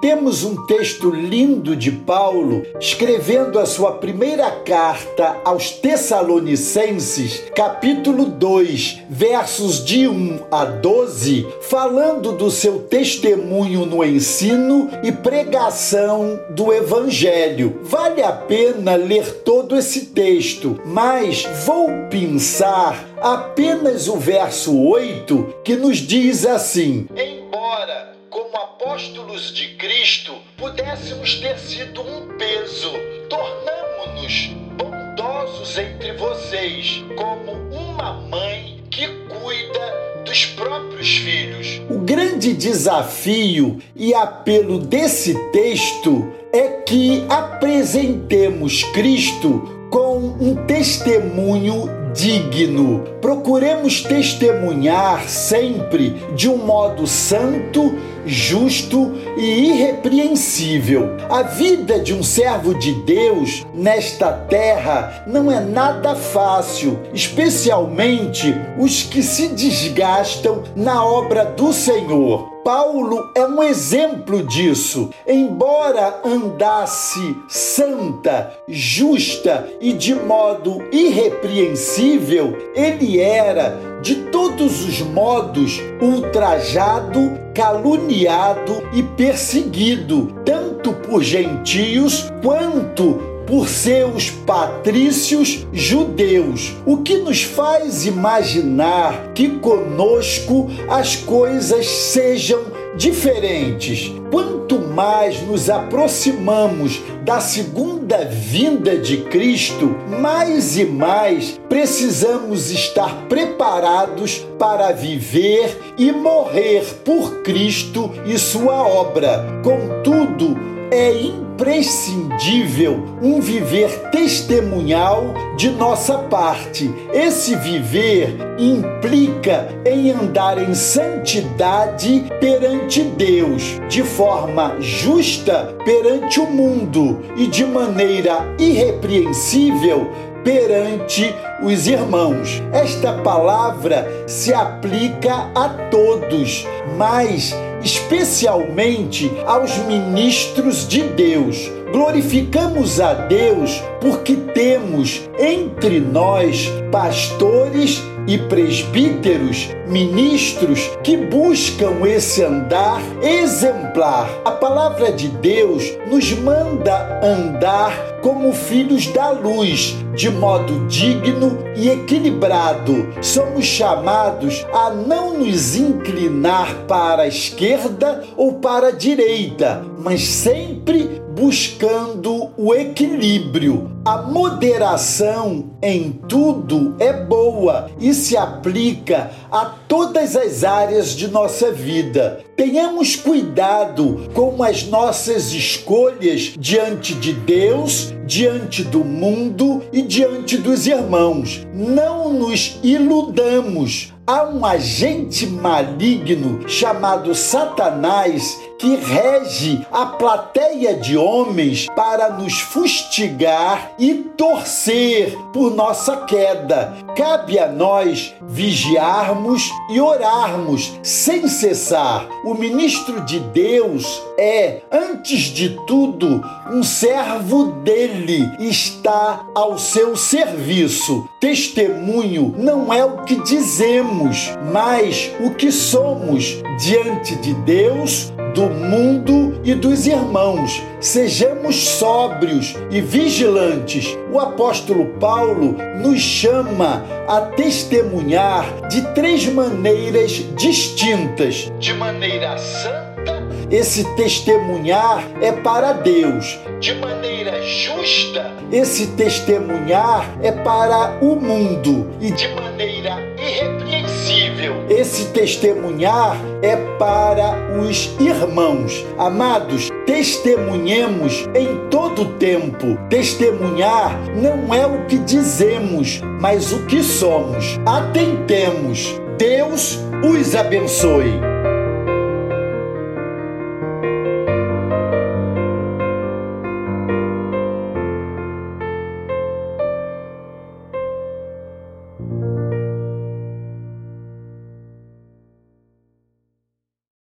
temos um texto lindo de Paulo escrevendo a sua primeira carta aos Tessalonicenses, capítulo 2, versos de 1 a 12, falando do seu testemunho no ensino e pregação do Evangelho. Vale a pena ler todo esse texto, mas vou pensar apenas o verso 8 que nos diz assim: como apóstolos de Cristo, pudéssemos ter sido um peso, tornamo-nos bondosos entre vocês, como uma mãe que cuida dos próprios filhos. O grande desafio e apelo desse texto é que apresentemos Cristo com um testemunho digno. Procuremos testemunhar sempre de um modo santo, justo e irrepreensível. A vida de um servo de Deus nesta terra não é nada fácil, especialmente os que se desgastam na obra do Senhor. Paulo é um exemplo disso. Embora andasse santa, justa e de modo irrepreensível, ele era, de todos os modos, ultrajado, caluniado e perseguido, tanto por gentios quanto por seus patrícios judeus, o que nos faz imaginar que conosco as coisas sejam diferentes. Quanto mais nos aproximamos da segunda vinda de Cristo, mais e mais precisamos estar preparados para viver e morrer por Cristo e sua obra. Contudo, é imprescindível um viver testemunhal de nossa parte. Esse viver implica em andar em santidade perante Deus, de forma justa perante o mundo e de maneira irrepreensível perante os irmãos. Esta palavra se aplica a todos, mas especialmente aos ministros de Deus. Glorificamos a Deus porque temos entre nós pastores e presbíteros, ministros que buscam esse andar exemplar. A palavra de Deus nos manda andar como filhos da luz, de modo digno e equilibrado. Somos chamados a não nos inclinar para a esquerda ou para a direita, mas sempre buscando o equilíbrio. A moderação em tudo é boa e se aplica a todas as áreas de nossa vida. Tenhamos cuidado com as nossas escolhas diante de Deus, diante do mundo e diante dos irmãos. Não nos iludamos há um agente maligno chamado Satanás que rege a plateia de homens para nos fustigar e torcer por nossa queda. Cabe a nós vigiarmos e orarmos sem cessar. O ministro de Deus é, antes de tudo, um servo dele, está ao seu serviço. Testemunho não é o que dizemos, mas o que somos diante de Deus, do mundo e dos irmãos. Sejamos sóbrios e vigilantes. O apóstolo Paulo nos chama a testemunhar de três maneiras distintas: de maneira santa, esse testemunhar é para Deus. De maneira justa, esse testemunhar é para o mundo. E de maneira esse testemunhar é para os irmãos. Amados, testemunhemos em todo tempo. Testemunhar não é o que dizemos, mas o que somos. Atentemos. Deus os abençoe.